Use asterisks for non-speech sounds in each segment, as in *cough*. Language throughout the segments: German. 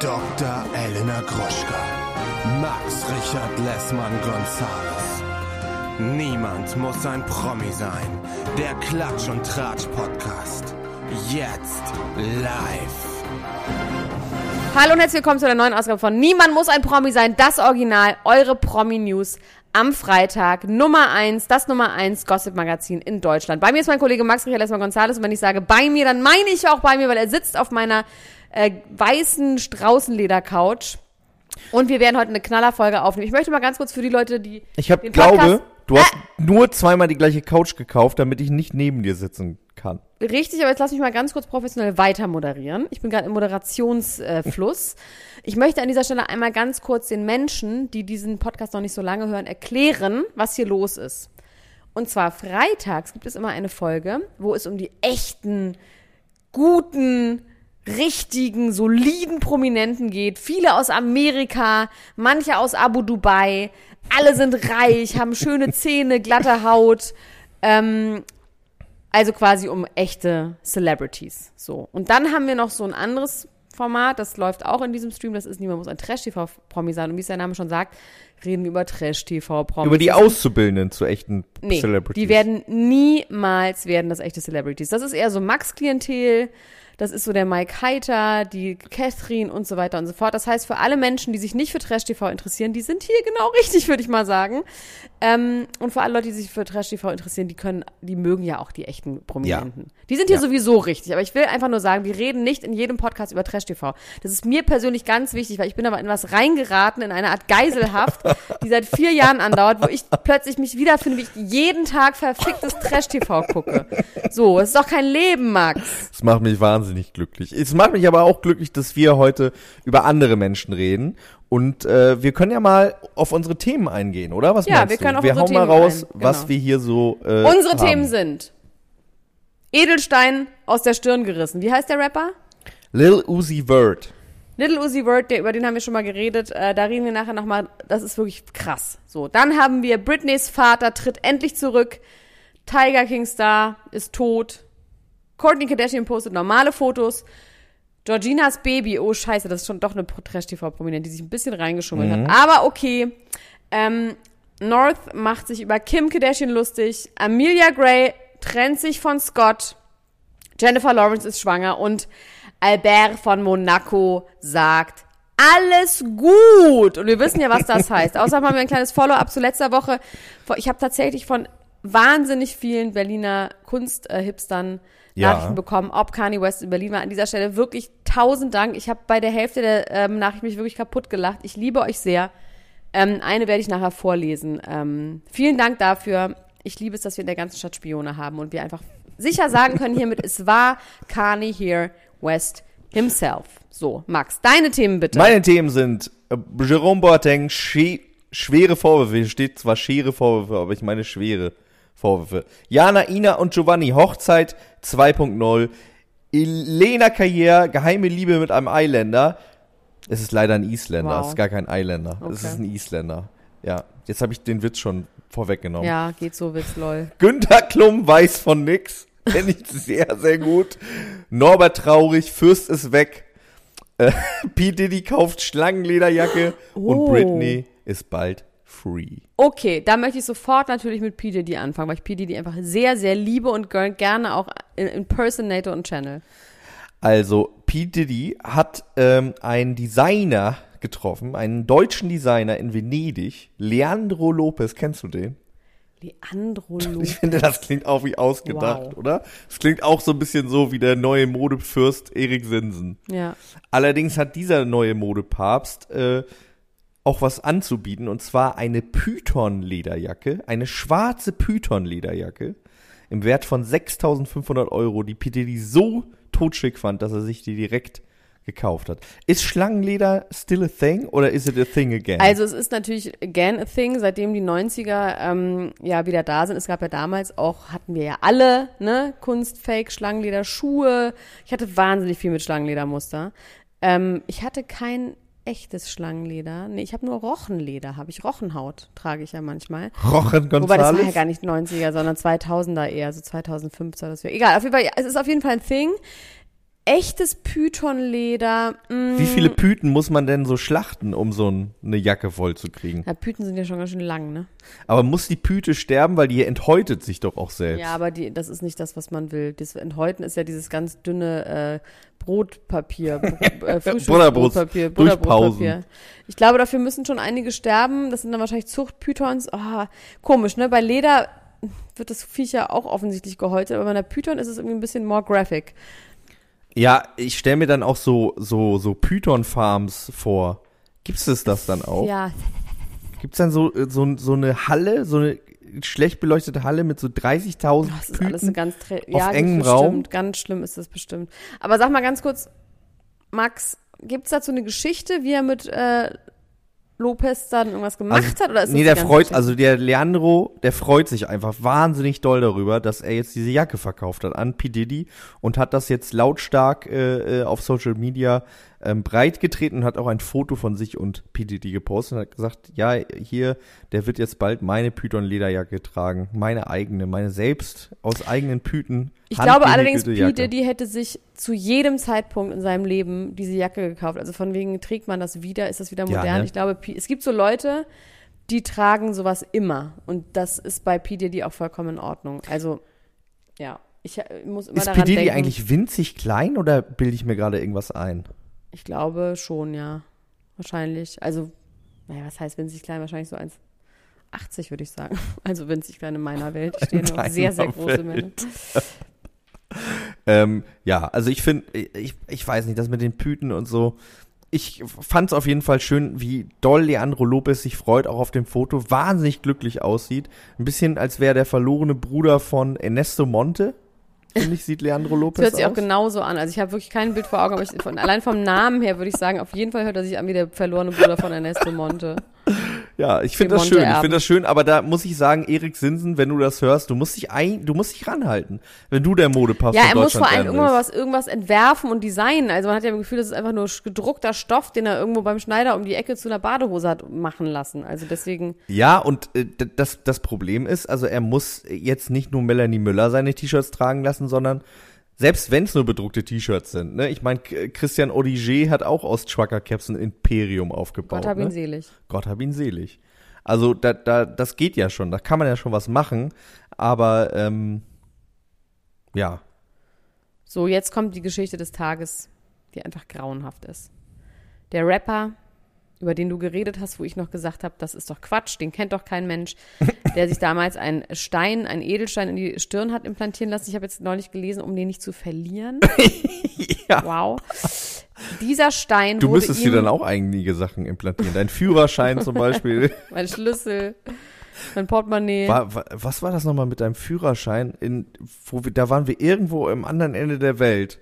Dr. Elena Gruschka, Max Richard Lessmann Gonzales. Niemand muss ein Promi sein. Der Klatsch und Tratsch Podcast. Jetzt live. Hallo und herzlich willkommen zu der neuen Ausgabe von Niemand muss ein Promi sein. Das Original, eure Promi-News am Freitag. Nummer eins, das Nummer eins Gossip-Magazin in Deutschland. Bei mir ist mein Kollege Max Richard Lessmann Gonzales und wenn ich sage bei mir, dann meine ich auch bei mir, weil er sitzt auf meiner äh, weißen Straußenleder-Couch. Und wir werden heute eine Knallerfolge aufnehmen. Ich möchte mal ganz kurz für die Leute, die Ich hab, den Podcast- glaube, du hast Äh, nur zweimal die gleiche Couch gekauft, damit ich nicht neben dir sitzen kann. Richtig, aber jetzt lass mich mal ganz kurz professionell weiter moderieren. Ich bin gerade im Moderationsfluss. ich möchte an dieser Stelle einmal ganz kurz den Menschen, die diesen Podcast noch nicht so lange hören, erklären, was hier los ist. Und zwar freitags gibt es immer eine Folge, wo es um die echten, guten, richtigen, soliden Prominenten geht. Viele aus Amerika, manche aus Abu Dubai. Alle sind reich, haben schöne Zähne, glatte Haut. Ähm, also quasi um echte Celebrities. So. Und dann haben wir noch so ein anderes Format, das läuft auch in diesem Stream, das ist Niemand muss ein Trash-TV-Promi sein. Und wie es der Name schon sagt, reden wir über Trash-TV-Promis. Über die Auszubildenden zu echten Nee, Celebrities. die werden niemals werden das echte Celebrities. Das ist eher so Max-Klientel. Das ist so der Mike Heiter, die Catherine und so weiter und so fort. Das heißt, für alle Menschen, die sich nicht für Trash-TV interessieren, die sind hier genau *laughs* richtig, würde ich mal sagen. Ähm, und für alle Leute, die sich für Trash-TV interessieren, die können, die mögen ja auch die echten Prominenten. Die sind hier Ja. sowieso richtig. Aber ich will einfach nur sagen, wir reden nicht in jedem Podcast über Trash-TV. Das ist mir persönlich ganz wichtig, weil ich bin aber in was reingeraten, in eine Art Geiselhaft, die seit vier Jahren andauert, wo ich plötzlich mich wiederfinde, wie ich jeden Tag verficktes Trash-TV gucke. So, es ist doch kein Leben, Max. Das macht mich wahnsinnig glücklich. Es macht mich aber auch glücklich, dass wir heute über andere Menschen reden. Und äh, wir können ja mal auf unsere Themen eingehen, oder? Was Ja, meinst wir du? können auf wir unsere hauen mal Themen raus, ein, was genau. wir hier so äh, Unsere haben. Themen sind Edelstein aus der Stirn gerissen. Wie heißt der Rapper? Lil Uzi Vert. Little Uzi Vert, der, über den haben wir schon mal geredet. Äh, da reden wir nachher nochmal. Das ist wirklich krass. So, dann haben wir Britneys Vater tritt endlich zurück. Tiger King Star ist tot. Kourtney Kardashian postet normale Fotos. Georginas Baby, oh scheiße, das ist schon doch eine Trash-TV-Prominent, die sich ein bisschen reingeschummelt hat. Aber okay. Ähm, North macht sich über Kim Kardashian lustig. Amelia Gray trennt sich von Scott. Jennifer Lawrence ist schwanger und Albert von Monaco sagt, alles gut. Und wir wissen ja, was das heißt. *laughs* Außerdem haben wir ein kleines Follow-up zu letzter Woche. Ich habe tatsächlich von wahnsinnig vielen Berliner Kunst-Hipstern Ja. Nachrichten bekommen, ob Kanye West in Berlin war. An dieser Stelle wirklich tausend Dank. Ich habe bei der Hälfte der ähm, Nachricht mich wirklich kaputt gelacht. Ich liebe euch sehr. Ähm, eine werde ich nachher vorlesen. Ähm, vielen Dank dafür. Ich liebe es, dass wir in der ganzen Stadt Spione haben und wir einfach sicher sagen können hiermit, es war Kanye here West himself. So, Max, deine Themen bitte. Meine Themen sind äh, Jerome Boateng, schwere Vorwürfe. Hier steht zwar schwere Vorwürfe, aber ich meine schwere Vorwürfe. Jana, Ina und Giovanni, Hochzeit 2.0. Elena Carrière, geheime Liebe mit einem Eiländer. Es ist leider ein Isländer, Wow. es ist gar kein Eiländer. Es Okay. ist ein Isländer. Ja, jetzt habe ich den Witz schon vorweggenommen. ja, geht so, Witz, lol. Günter Klum weiß von nix. Kenne ich sehr, sehr gut. Norbert Traurig, Fürst ist weg. Äh, *laughs* P. Diddy kauft Schlangenlederjacke. Oh. Und Britney ist bald free. Okay, da möchte ich sofort natürlich mit P. Diddy anfangen, weil ich P. Diddy einfach sehr, sehr liebe und ger- gerne auch in- impersonate und channel. Also, P. Diddy hat ähm, einen Designer getroffen, einen deutschen Designer in Venedig. Leandro Lopez, kennst du den? Leandro Ich Lopez. finde, das klingt auch wie ausgedacht, Wow. oder? Es klingt auch so ein bisschen so wie der neue Modefürst Erik Sinsen. Ja. Allerdings hat dieser neue Modepapst äh, auch was anzubieten und zwar eine Python-Lederjacke, eine schwarze Python-Lederjacke im Wert von 6.500 Euro, die Piteli so totschick fand, dass er sich die direkt gekauft hat. Ist Schlangenleder still a thing oder is it a thing again? Also es ist natürlich again a thing, seitdem die 90er ähm, ja wieder da sind. Es gab ja damals auch, hatten wir ja alle, ne, Kunstfake, Schlangenleder, Schuhe. Ich hatte wahnsinnig viel mit Schlangenledermuster. Ähm, ich hatte kein echtes Schlangenleder. Nee, ich habe nur Rochenleder, habe ich. Rochenhaut trage ich ja manchmal. Rochen Wobei das war ja Gonzales? gar nicht 90er, sondern 2000er eher, so 2015 das wäre. Egal, auf jeden Fall, es ist auf jeden Fall ein Thing. Echtes Pythonleder. mm, Wie viele Pythen muss man denn so schlachten, um so ein, eine Jacke voll zu kriegen? Ja, Pythen sind ja schon ganz schön lang, ne? Aber muss die Pythe sterben, weil die enthäutet sich doch auch selbst. Ja, aber die, das ist nicht das, was man will. Das Enthäuten ist ja dieses ganz dünne äh, Brotpapier, Br äh, *laughs* Butterbrotpapier. Ich glaube, dafür müssen schon einige sterben. Das sind dann wahrscheinlich Zuchtpythons. Ah, komisch, ne? Bei Leder wird das Viech ja auch offensichtlich gehäutet, aber bei einer Python ist es irgendwie ein bisschen more graphic. Ja, ich stelle mir dann auch so, so, so Python-Farms vor. Gibt's es das dann auch? Ja, Gibt's dann so, äh, so, so eine Halle, so eine schlecht beleuchtete Halle mit so 30.000 das ist alles eine Pythen? ganz auf ja, engem bestimmt, Raum? ganz schlimm ist das bestimmt. Aber sag mal ganz kurz, Max, gibt's dazu eine Geschichte, wie er mit äh, Lopez dann irgendwas gemacht Also, hat? Oder ist das nee, der freut, also der Leandro, der freut sich einfach wahnsinnig doll darüber, dass er jetzt diese Jacke verkauft hat an P. Diddy und hat das jetzt lautstark äh, äh, auf Social Media ähm, breitgetreten und hat auch ein Foto von sich und P. Diddy gepostet und hat gesagt, ja, hier, der wird jetzt bald meine Python-Lederjacke tragen, meine eigene, meine selbst aus eigenen Pythen. Ich glaube allerdings, handgehäkelte P. Jacke. Diddy hätte sich zu jedem Zeitpunkt in seinem Leben diese Jacke gekauft. Also von wegen, trägt man das wieder, ist das wieder Ja, modern? ne? Ich glaube, es gibt so Leute, die tragen sowas immer. Und das ist bei P. Diddy auch vollkommen in Ordnung. Also, ja, ich äh, muss immer Ist P. daran Diddy denken. eigentlich winzig klein oder bilde ich mir gerade irgendwas ein? Ich glaube schon, ja. Wahrscheinlich. Also, naja, was heißt winzig klein? Wahrscheinlich so 1,80 würde ich sagen. *laughs* Also winzig klein in meiner Welt. *laughs* Ich stehe noch sehr, sehr große Welt. Männer. *laughs* Ähm, ja, also ich finde, ich, ich weiß nicht, das mit den Pythen und so. Ich fand es auf jeden Fall schön, wie doll Leandro Lopez sich freut, auch auf dem Foto, wahnsinnig glücklich aussieht. Ein bisschen, als wäre der verlorene Bruder von Ernesto Monte. Finde ich, sieht Leandro Lopez Das hört sich auch aus. genauso an. Also ich habe wirklich kein Bild vor Augen, aber ich, von, allein vom Namen her würde ich sagen, auf jeden Fall hört er sich an wie der verlorene Bruder von Ernesto Monte. Ja, ich finde das schön. Ich finde das schön, aber da muss ich sagen, Erik Sinsen, wenn du das hörst, du musst dich ein, du musst dich ranhalten, wenn du der Modepapst Ja, er muss vor allem irgendwann was, irgendwas entwerfen und designen. Also man hat ja das Gefühl, das ist einfach nur gedruckter Stoff, den er irgendwo beim Schneider um die Ecke zu einer Badehose hat machen lassen. Also deswegen, Ja, und äh, das, das Problem ist, also er muss jetzt nicht nur Melanie Müller seine T-Shirts tragen lassen, sondern selbst wenn es nur bedruckte T-Shirts sind, ne? Ich meine, Christian Odiger hat auch aus Trucker Caps ein Imperium aufgebaut. Gott hab ihn ne? selig. Gott hab ihn selig. Also da, da, das geht ja schon, da kann man ja schon was machen, aber ähm, ja, So, jetzt kommt die Geschichte des Tages, die einfach grauenhaft ist. Der Rapper, über den du geredet hast, wo ich noch gesagt habe, das ist doch Quatsch, den kennt doch kein Mensch, *laughs* der sich damals einen Stein, einen Edelstein in die Stirn hat implantieren lassen. Ich habe jetzt neulich gelesen, um den nicht zu verlieren. *laughs* Ja. Wow. Dieser Stein du müsstest ihm, dir dann auch einige Sachen implantieren. Dein Führerschein zum Beispiel. *laughs* mein Schlüssel, mein Portemonnaie. War, war, was war das nochmal mit deinem Führerschein? In, wo wir, da waren wir irgendwo am anderen Ende der Welt.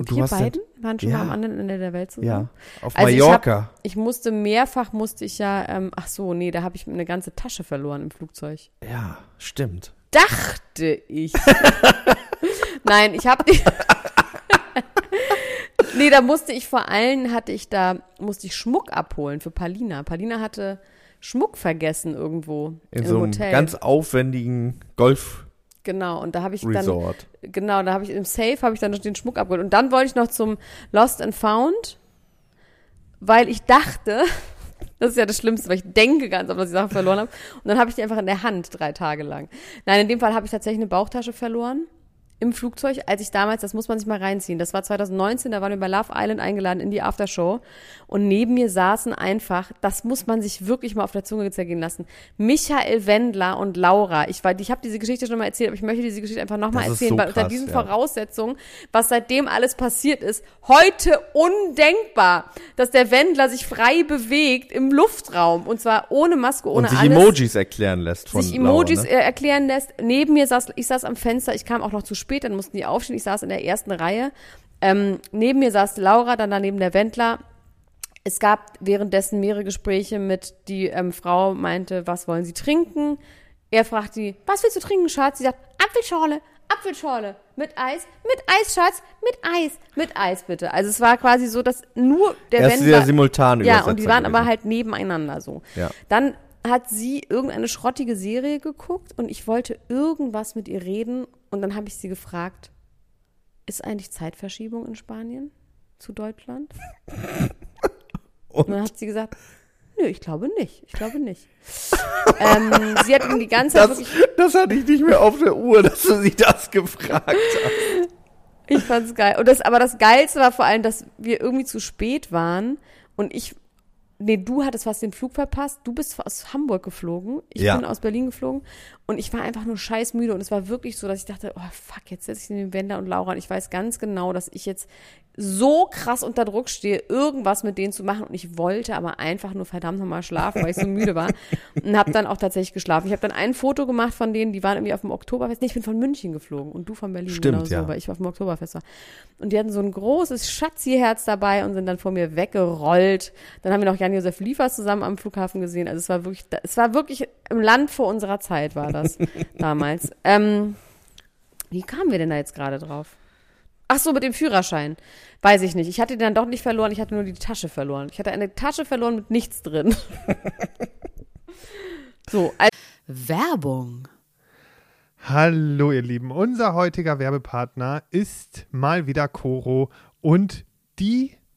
Und du Wir hast beiden waren schon Ja. mal am anderen Ende der Welt zusammen. ja, auf Also ich Mallorca. Ich musste mehrfach, musste ich ja, ähm, ach so, nee, da habe ich eine ganze Tasche verloren im Flugzeug. ja, stimmt. Dachte ich. *laughs* Nein, ich habe *laughs* Nee, da musste ich vor allem, hatte ich da, musste ich Schmuck abholen für Palina. Palina hatte Schmuck vergessen irgendwo In im so einem Hotel. ganz aufwendigen Golf-Resort. Genau, und da habe ich dann Genau, da habe ich im Safe habe ich dann noch den Schmuck abgeholt. Und dann wollte ich noch zum Lost and Found, weil ich dachte, *laughs* das ist ja das Schlimmste, weil ich denke ganz oft, dass ich Sachen verloren habe. Und dann habe ich die einfach in der Hand drei Tage lang. Nein, in dem Fall habe ich tatsächlich eine Bauchtasche verloren im Flugzeug, als ich damals, das muss man sich mal reinziehen, das war 2019, da waren wir bei Love Island eingeladen in die Aftershow und neben mir saßen einfach, das muss man sich wirklich mal auf der Zunge zergehen lassen, Michael Wendler und Laura. Ich, war- ich habe diese Geschichte schon mal erzählt, aber ich möchte diese Geschichte einfach nochmal erzählen, so weil unter diesen ja. Voraussetzungen, was seitdem alles passiert ist, heute undenkbar, dass der Wendler sich frei bewegt im Luftraum und zwar ohne Maske, ohne Und sich alles Emojis erklären lässt von sich Emojis Laura, ne? erklären lässt. Neben mir saß, ich saß am Fenster, ich kam auch noch zu spät, dann mussten die aufstehen, ich saß in der ersten Reihe. Ähm, neben mir saß Laura, dann daneben der Wendler. Es gab währenddessen mehrere Gespräche mit, die ähm, Frau meinte, was wollen Sie trinken? Er fragt sie, was willst du trinken, Schatz? Sie sagt, Apfelschorle, Apfelschorle. Mit Eis, mit Eis, Schatz, mit Eis, mit Eis bitte. Also es war quasi so, dass nur der Er ist Wendler... simultan Ja, und die waren gewesen. aber halt nebeneinander so. Ja. Dann hat sie irgendeine schrottige Serie geguckt und ich wollte irgendwas mit ihr reden und dann habe ich sie gefragt, ist eigentlich Zeitverschiebung in Spanien zu Deutschland? *laughs* Und? Und dann hat sie gesagt, nö, ich glaube nicht. Ich glaube nicht. *laughs* ähm, sie hat die ganze Zeit Das, wirklich, das hatte ich nicht mehr auf der Uhr, *laughs* dass du sie das gefragt hast. ich fand's geil. Und das, aber das Geilste war vor allem, dass wir irgendwie zu spät waren und ich, nee, du hattest fast den Flug verpasst. Du bist aus Hamburg geflogen. Ich Ja. bin aus Berlin geflogen und ich war einfach nur scheiß müde und es war wirklich so, dass ich dachte, oh fuck, jetzt setze ich den Wender und Laura und ich weiß ganz genau, dass ich jetzt so krass unter Druck stehe, irgendwas mit denen zu machen und ich wollte aber einfach nur verdammt nochmal schlafen, weil ich so *laughs* müde war und habe dann auch tatsächlich geschlafen. Ich habe dann ein Foto gemacht von denen, die waren irgendwie auf dem Oktoberfest. Nee, ich bin von München geflogen und du von Berlin. Stimmt, genau so, ja. weil ich auf dem Oktoberfest war. Und die hatten so ein großes Schatzi-Herz dabei und sind dann vor mir weggerollt. Dann haben wir noch Jan-Josef Liefers zusammen am Flughafen gesehen. Also es war wirklich, es war wirklich im Land vor unserer Zeit war das *laughs* damals. Ähm, wie kamen wir denn da jetzt gerade drauf? Ach so, mit dem Führerschein. Weiß ich nicht. Ich hatte den dann doch nicht verloren, ich hatte nur die Tasche verloren. Ich hatte eine Tasche verloren mit nichts drin. *laughs* so, also Werbung. Hallo ihr Lieben, unser heutiger Werbepartner ist mal wieder Coro und die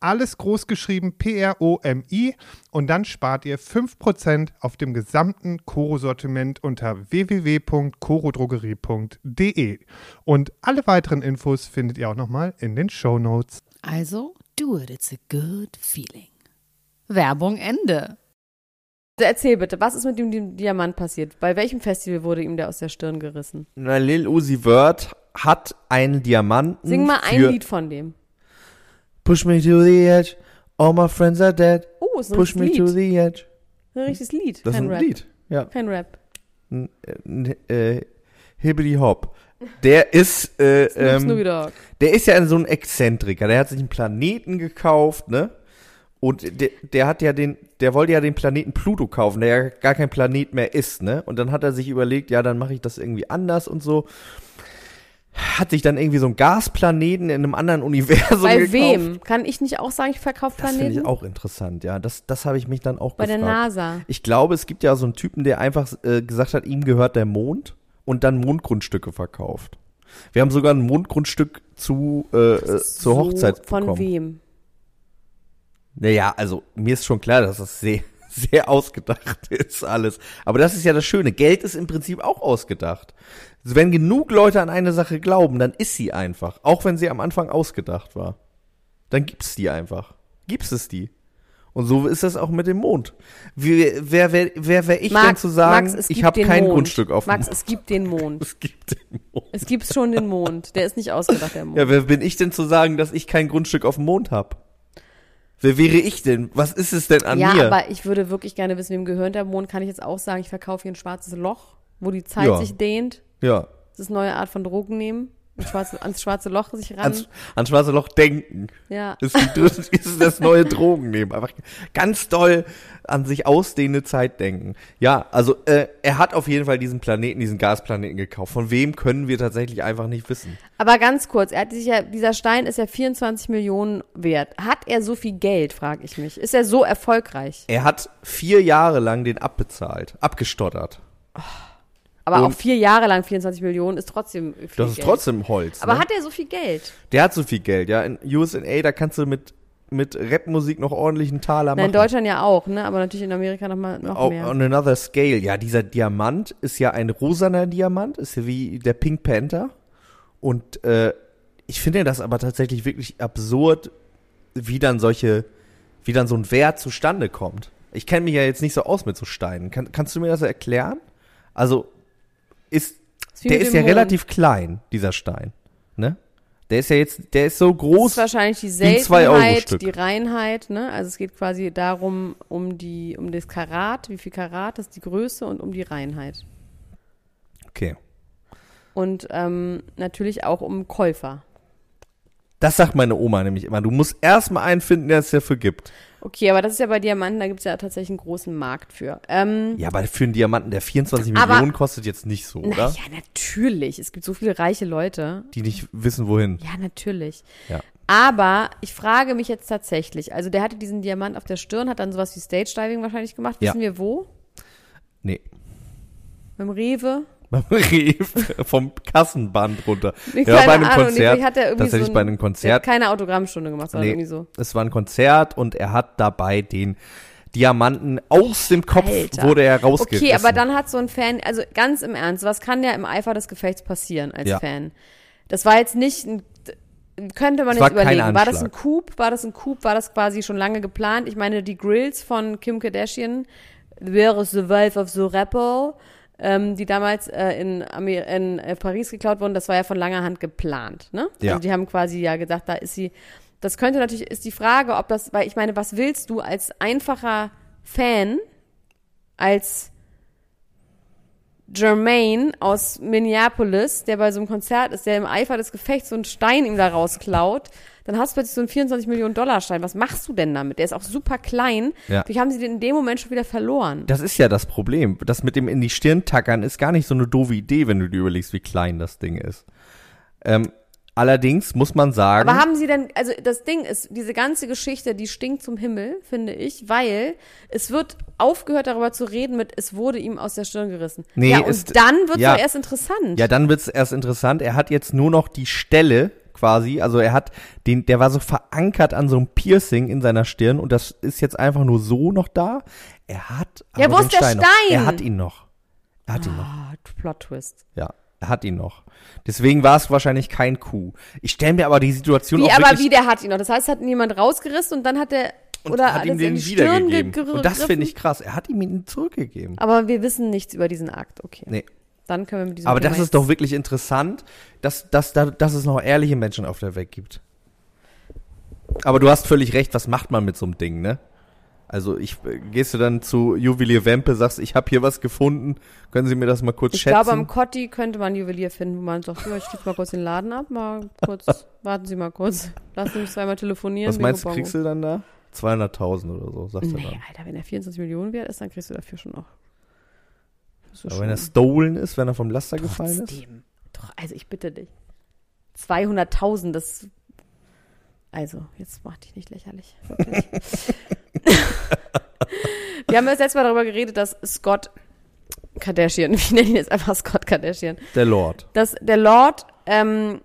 alles groß geschrieben P-R-O-M-I und dann spart ihr 5% auf dem gesamten Koro-Sortiment unter www.korodrogerie.de. Und alle weiteren Infos findet ihr auch nochmal in den Show Notes. Also, do it, it's a good feeling. Werbung Ende. Erzähl bitte, was ist mit dem Di- Diamant passiert? Bei welchem Festival wurde ihm der aus der Stirn gerissen? Na, Lil Uzi Vert hat einen Diamanten Sing mal ein für, Lied von dem. Push me to the edge. All my friends are dead. Oh, ist ein Push me richtiges to Lied. the edge. Ein richtiges Lied. Das Kein ist ein Rap. Lied. Ja. Kein Rap. N- n- Äh, Hibbity Hop. Der ist, äh, *laughs* ähm, der ist ja so ein Exzentriker. Der hat sich einen Planeten gekauft, ne? Und der, der hat ja den, der wollte ja den Planeten Pluto kaufen, der ja gar kein Planet mehr ist, ne? Und dann hat er sich überlegt, ja, dann mache ich das irgendwie anders und so. Hat sich dann irgendwie so einen Gasplaneten in einem anderen Universum Bei gekauft. wem? Kann ich nicht auch sagen, ich verkaufe Das finde Planeten? ich auch interessant, ja. Das, das habe ich mich dann auch Bei der gefragt. NASA. Ich glaube, es gibt ja so einen Typen, der einfach äh, gesagt hat, ihm gehört der Mond und dann Mondgrundstücke verkauft. Wir haben sogar ein Mondgrundstück zu, äh, äh, zur Hochzeit Von bekommen. wem? Naja, also mir ist schon klar, dass das sehr, sehr ausgedacht *laughs* ist alles. Aber das ist ja das Schöne. Geld ist im Prinzip auch ausgedacht. Wenn genug Leute an eine Sache glauben, dann ist sie einfach. Auch wenn sie am Anfang ausgedacht war. Dann gibt's die einfach. Gibt's es die. Und so ist das auch mit dem Mond. Wie, wer wer, wer wär ich denn zu sagen, Max, ich habe kein Mond. Grundstück auf dem Max, Mond. es gibt den *laughs* Mond. Es gibt den Mond. Es gibt schon den Mond. Der ist nicht ausgedacht, der Mond. Ja, wer bin ich denn zu sagen, dass ich kein Grundstück auf dem Mond habe? Wer wäre ich denn? Was ist es denn an ja, mir? aber ich würde wirklich gerne wissen, wem gehört der Mond. Kann ich jetzt auch sagen, ich verkaufe hier ein schwarzes Loch, wo die Zeit Ja. sich dehnt. ja. Das ist eine neue Art von Drogen nehmen. Ein schwarze, ans schwarze Loch sich ran. Ans, ans schwarze Loch denken. ja. Ist, die, ist das neue Drogen nehmen. Einfach ganz doll an sich ausdehnende Zeit denken. Ja, also äh, er hat auf jeden Fall diesen Planeten, diesen Gasplaneten gekauft. Von wem können wir tatsächlich einfach nicht wissen. Aber ganz kurz, er hat sich ja, dieser Stein ist ja 24 Millionen wert. Hat er so viel Geld, frage ich mich. Ist er so erfolgreich? Er hat vier Jahre lang den abbezahlt, abgestottert. Aber Und- auch vier Jahre lang 24 Millionen ist trotzdem viel Das ist Geld. trotzdem Holz. Aber ne? hat er so viel Geld? Der hat so viel Geld, ja. In USA, da kannst du mit, mit Rapmusik noch ordentlichen Taler Na, in machen. Deutschland ja auch, ne? Aber natürlich in Amerika noch mal noch Au- mehr. On another scale. Ja, dieser Diamant ist ja ein rosaner Diamant, ist ja wie der Pink Panther. Und äh, ich finde das aber tatsächlich wirklich absurd, wie dann solche, wie dann so ein Wert zustande kommt. Ich kenne mich ja jetzt nicht so aus mit so Steinen. Kann, kannst du mir das erklären? Also, ist, der ist ja Mond. relativ klein, dieser Stein. Ne? Der ist ja jetzt, der ist so Das groß. ist wahrscheinlich die. Seltenheit, die Reinheit, ne? Also es geht quasi darum, um die, um das Karat, wie viel Karat, das ist die Größe und um die Reinheit. Okay. Und ähm, natürlich auch um Käufer. Das sagt meine Oma nämlich immer. Du musst erstmal einen finden, der es dafür gibt. Okay, aber das ist ja bei Diamanten, da gibt es ja tatsächlich einen großen Markt für. Ähm, Ja, aber für einen Diamanten, der 24 Aber- Millionen kostet jetzt nicht so, oder? naja, natürlich. Es gibt so viele reiche Leute. Die nicht wissen, wohin. Ja, natürlich. Ja. Aber ich frage mich jetzt tatsächlich, also der hatte diesen Diamant auf der Stirn, hat dann sowas wie Stage Diving wahrscheinlich gemacht. Ja. Wissen wir wo? Nee. Beim Rewe? Beim *laughs* Rewe vom Kassenband runter. Nee, Ja, bei einem Ahnung, Konzert. Hat er irgendwie tatsächlich so ein, bei einem Konzert. keine Autogrammstunde gemacht, sondern Nee, irgendwie so. es war ein Konzert und er hat dabei den Diamanten aus dem Kopf Alter. wurde er rausgerissen. Okay, aber dann hat so ein Fan, also ganz im Ernst, was kann ja im Eifer des Gefechts passieren als Ja. Fan? Das war jetzt nicht ein, könnte man Es jetzt überlegen, war das ein. Coup? War das ein Coup? War das quasi schon lange geplant? Ich meine, die Grills von Kim Kardashian, wäre The Wife of the Rapper, ähm, die damals äh, in, Amer in äh, Paris geklaut wurden, das war ja von langer Hand geplant, ne? Ja. Also die haben quasi ja gedacht, da ist sie. Das könnte natürlich, ist die Frage, ob das, weil ich meine, was willst du als einfacher Fan, als Jermaine aus Minneapolis, der bei so einem Konzert ist, der im Eifer des Gefechts so einen Stein ihm da rausklaut, dann hast du plötzlich so einen 24 Millionen Dollar Stein. Was machst du denn damit? Der ist auch super klein. Ja. Wie haben sie den in dem Moment schon wieder verloren? Das ist ja das Problem. Das mit dem in die Stirn tackern ist gar nicht so eine doofe Idee, wenn du dir überlegst, wie klein das Ding ist. Ähm, allerdings muss man sagen. Aber haben sie denn, also das Ding ist, diese ganze Geschichte, die stinkt zum Himmel, finde ich, weil es wird aufgehört darüber zu reden mit, es wurde ihm aus der Stirn gerissen. Nee, ja, und ist- dann wird es ja. erst interessant. Ja, dann wird's erst interessant. Er hat jetzt nur noch die Stelle quasi, also er hat den, der war so verankert an so einem Piercing in seiner Stirn und das ist jetzt einfach nur so noch da. Er hat Ja, wo ist der Stein noch. Er hat ihn noch. Er hat ihn noch. Ah, Plot Twist. Ja, er hat ihn noch. Deswegen war es wahrscheinlich kein Coup. Ich stelle mir aber die Situation Wie, auch aber wie, der hat ihn noch. Das heißt, hat ihn jemand rausgerissen und dann hat er, oder hat ihm den die Stirn wiedergegeben. ge- Und das finde ich krass. Er hat ihm ihn zurückgegeben. Aber wir wissen nichts über diesen Akt, okay. Nee. Dann können wir mit diesem Aber Thema das ist doch wirklich interessant, dass, dass, da- dass es noch ehrliche Menschen auf der Welt gibt. Aber du hast völlig recht, was macht man mit so einem Ding, ne? Also ich äh, gehst du dann zu Juwelier Wempe, sagst, ich habe hier was gefunden, können Sie mir das mal kurz Ich schätzen? glaube, am Cotti könnte man Juwelier finden, wo man sagt, ich schließe mal kurz den Laden ab, mal kurz, *laughs* warten Sie mal kurz, lassen Sie mich zweimal telefonieren. was meinst du, kriegst du dann da? 200.000 oder so, sagst du Nee, dann. Alter, wenn er 24 Millionen wert ist, dann kriegst du dafür schon noch. Ist Aber wenn er stolen ist, wenn er vom Laster gefallen ist? Trotzdem. Doch, also ich bitte dich. 200.000, das. Also, jetzt mach dich nicht lächerlich. Wirklich. *laughs* Wir haben das letzte Mal darüber geredet, dass Scott Kardashian, *laughs* ich nenne ihn jetzt einfach Scott Kardashian, Der Lord. dass der Lord ähm,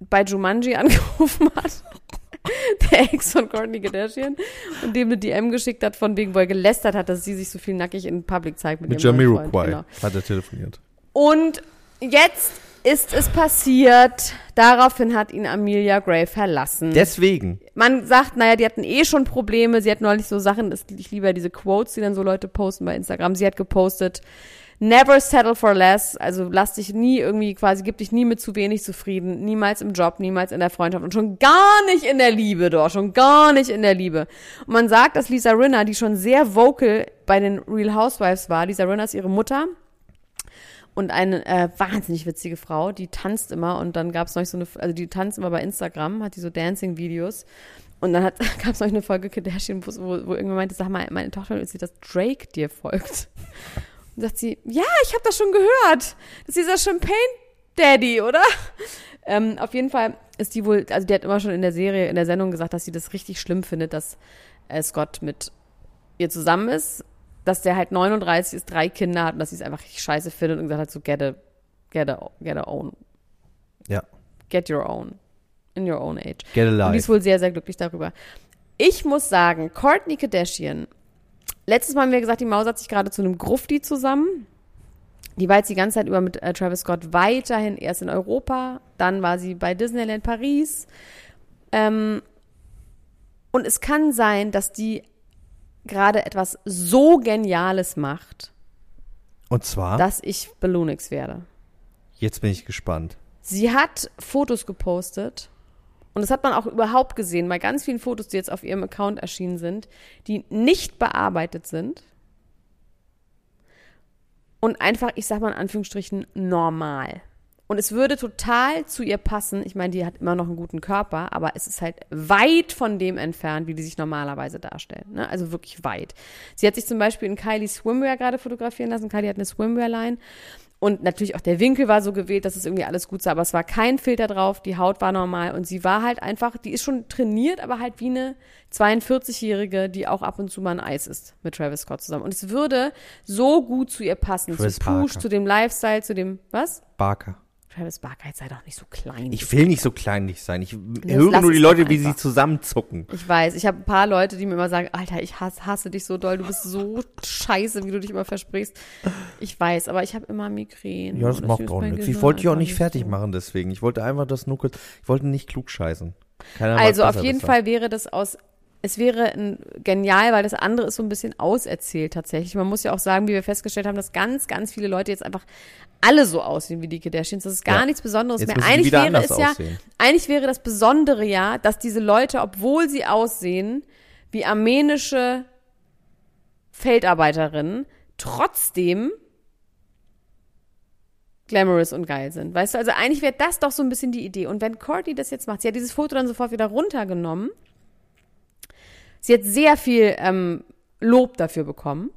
bei Jumanji *laughs* angerufen hat. *laughs* Der Ex von Courtney Kardashian und dem eine DM geschickt hat, von wegen, wo er gelästert hat, dass sie sich so viel nackig in Public zeigt mit, Mit. Jamiroquai Genau. hat er telefoniert. Und jetzt ist es passiert. Daraufhin hat ihn Amelia Gray verlassen. Deswegen. Man sagt, naja, die hatten eh schon Probleme. Sie hat neulich so Sachen, das- ich liebe ja diese Quotes, die dann so Leute posten bei Instagram. Sie hat gepostet, never settle for less. Also lass dich nie irgendwie quasi, gib dich nie mit zu wenig zufrieden. Niemals im Job, niemals in der Freundschaft und schon gar nicht in der Liebe, doch. Schon gar nicht in der Liebe. Und man sagt, dass Lisa Rinna, die schon sehr vocal bei den Real Housewives war, Lisa Rinna ist ihre Mutter, und eine äh, wahnsinnig witzige Frau, die tanzt immer und dann gab es noch so eine, also die tanzt immer bei Instagram, hat die so Dancing-Videos und dann gab es noch eine Folge Kardashian, wo, wo, irgendwer meinte, sag mal, meine Tochter will dass Drake dir folgt. Und sagt sie, ja, ich habe das schon gehört. Das ist dieser Champagne Daddy, oder? Ähm, auf jeden Fall ist die wohl, also die hat immer schon in der Serie, in der Sendung gesagt, dass sie das richtig schlimm findet, dass äh, Scott mit ihr zusammen ist, dass der halt 39 ist, drei Kinder hat und dass sie es einfach richtig scheiße findet und gesagt hat, so get a, get a, get a own, Ja. get your own, in your own age. Get Und die ist wohl sehr, sehr glücklich darüber. Ich muss sagen, Courtney Kardashian, letztes Mal haben wir gesagt, die Maus hat sich gerade zu einem Grufti zusammen. Die war jetzt die ganze Zeit über mit äh, Travis Scott weiterhin erst in Europa, dann war sie bei Disneyland Paris. Ähm, und es kann sein, dass die gerade etwas so Geniales macht, Und zwar, dass ich Bellunix werde. jetzt bin ich gespannt. Sie hat Fotos gepostet und das hat man auch überhaupt gesehen bei ganz vielen Fotos, die jetzt auf ihrem Account erschienen sind, die nicht bearbeitet sind und einfach, ich sag mal in Anführungsstrichen, normal. Und es würde total zu ihr passen. Ich meine, die hat immer noch einen guten Körper, aber es ist halt weit von dem entfernt, wie die sich normalerweise darstellen. Ne? Also wirklich weit. Sie hat sich zum Beispiel in Kylie Swimwear gerade fotografieren lassen. Kylie hat eine Swimwear-Line. Und natürlich auch der Winkel war so gewählt, dass es irgendwie alles gut sah, aber es war kein Filter drauf, die Haut war normal und sie war halt einfach, die ist schon trainiert, aber halt wie eine 42-Jährige, die auch ab und zu mal ein Eis isst mit Travis Scott zusammen. Und es würde so gut zu ihr passen, Travis zu Push, Barker. zu dem Lifestyle, zu dem, was? Barker. Travis Barker, jetzt sei doch nicht so klein. Ich will nicht so kleinlich sein. Ich lass höre nur die Leute, wie sie zusammenzucken. Ich weiß, ich habe ein paar Leute, die mir immer sagen, Alter, ich hasse, hasse dich so doll, du bist so scheiße, wie du dich immer versprichst. Ich weiß, aber ich habe immer Migräne. Ja, das macht auch nichts. Ich wollte dich auch nicht fertig so. machen deswegen. Ich wollte einfach das nur kurz, ich wollte nicht klug scheißen. Keiner Also auf jeden Fall wäre das aus, es wäre ein, genial, weil das andere ist so ein bisschen auserzählt tatsächlich. Man muss ja auch sagen, wie wir festgestellt haben, dass ganz, ganz viele Leute jetzt einfach alle so aussehen wie die Kardashians. Das ist gar Ja. nichts Besonderes Jetzt mehr. Eigentlich wäre es ja, aussehen. eigentlich wäre das Besondere ja, dass diese Leute, obwohl sie aussehen wie armenische Feldarbeiterinnen, trotzdem glamorous und geil sind. Weißt du, also eigentlich wäre das doch so ein bisschen die Idee. Und wenn Courtney das jetzt macht, sie hat dieses Foto dann sofort wieder runtergenommen. Sie hat sehr viel ähm, Lob dafür bekommen,